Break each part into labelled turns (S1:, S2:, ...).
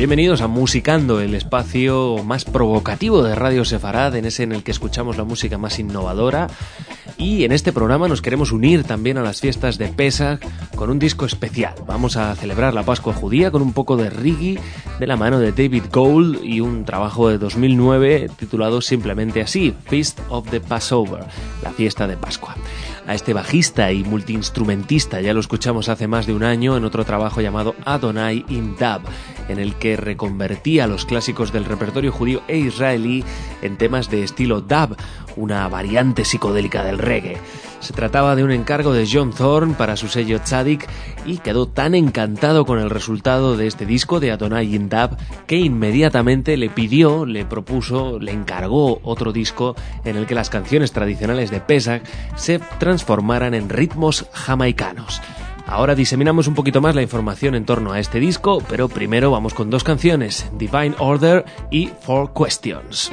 S1: Bienvenidos a Musicando, el espacio más provocativo de Radio Sefarad, en ese en el que escuchamos la música más innovadora. Y en este programa nos queremos unir también a las fiestas de Pesach con un disco especial. Vamos a celebrar la Pascua judía con un poco de reggae de la mano de David Gold y un trabajo de 2009 titulado simplemente así, Feast of the Passover, la fiesta de Pascua a este bajista y multiinstrumentista. Ya lo escuchamos hace más de un año en otro trabajo llamado Adonai in Dub, en el que reconvertía los clásicos del repertorio judío e israelí en temas de estilo dub, una variante psicodélica del reggae. Se trataba de un encargo de John Thorne para su sello Tzadik y quedó tan encantado con el resultado de este disco de Adonai Dab que inmediatamente le pidió, le propuso, le encargó otro disco en el que las canciones tradicionales de Pesach se transformaran en ritmos jamaicanos. Ahora diseminamos un poquito más la información en torno a este disco, pero primero vamos con dos canciones, Divine Order y Four Questions.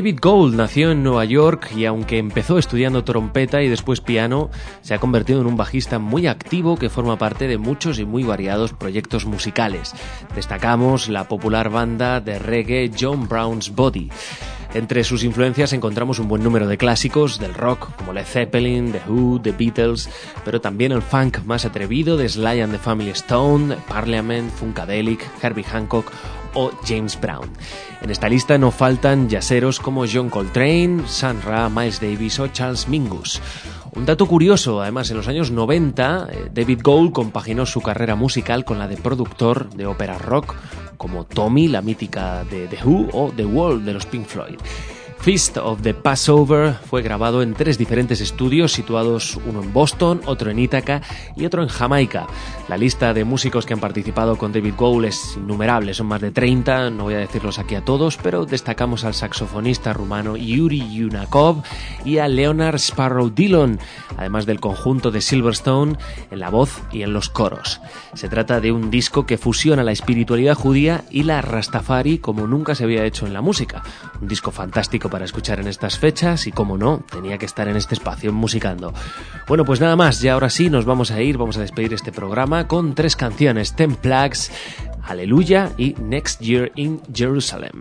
S1: David Gold nació en Nueva York y aunque empezó estudiando trompeta y después piano, se ha convertido en un bajista muy activo que forma parte de muchos y muy variados proyectos musicales. Destacamos la popular banda de reggae John Brown's Body. Entre sus influencias encontramos un buen número de clásicos del rock como Led Zeppelin, The Who, The Beatles, pero también el funk más atrevido de Sly and the Family Stone, Parliament, Funkadelic, Herbie Hancock o James Brown. En esta lista no faltan yaceros como John Coltrane, Sun Ra, Miles Davis o Charles Mingus. Un dato curioso, además, en los años 90, eh, David Gould compaginó su carrera musical con la de productor de ópera rock, como Tommy, la mítica de The Who, o The Wall de los Pink Floyd. Feast of the Passover fue grabado en tres diferentes estudios situados uno en Boston, otro en Ítaca y otro en Jamaica. La lista de músicos que han participado con David Gould es innumerable, son más de 30, no voy a decirlos aquí a todos, pero destacamos al saxofonista rumano Yuri Yunakov y a Leonard Sparrow Dillon, además del conjunto de Silverstone en la voz y en los coros. Se trata de un disco que fusiona la espiritualidad judía y la Rastafari como nunca se había hecho en la música. Un disco fantástico para escuchar en estas fechas y, como no, tenía que estar en este espacio musicando. Bueno, pues nada más, ya ahora sí nos vamos a ir, vamos a despedir este programa con tres canciones, Ten Plagues, Aleluya y Next Year in Jerusalem.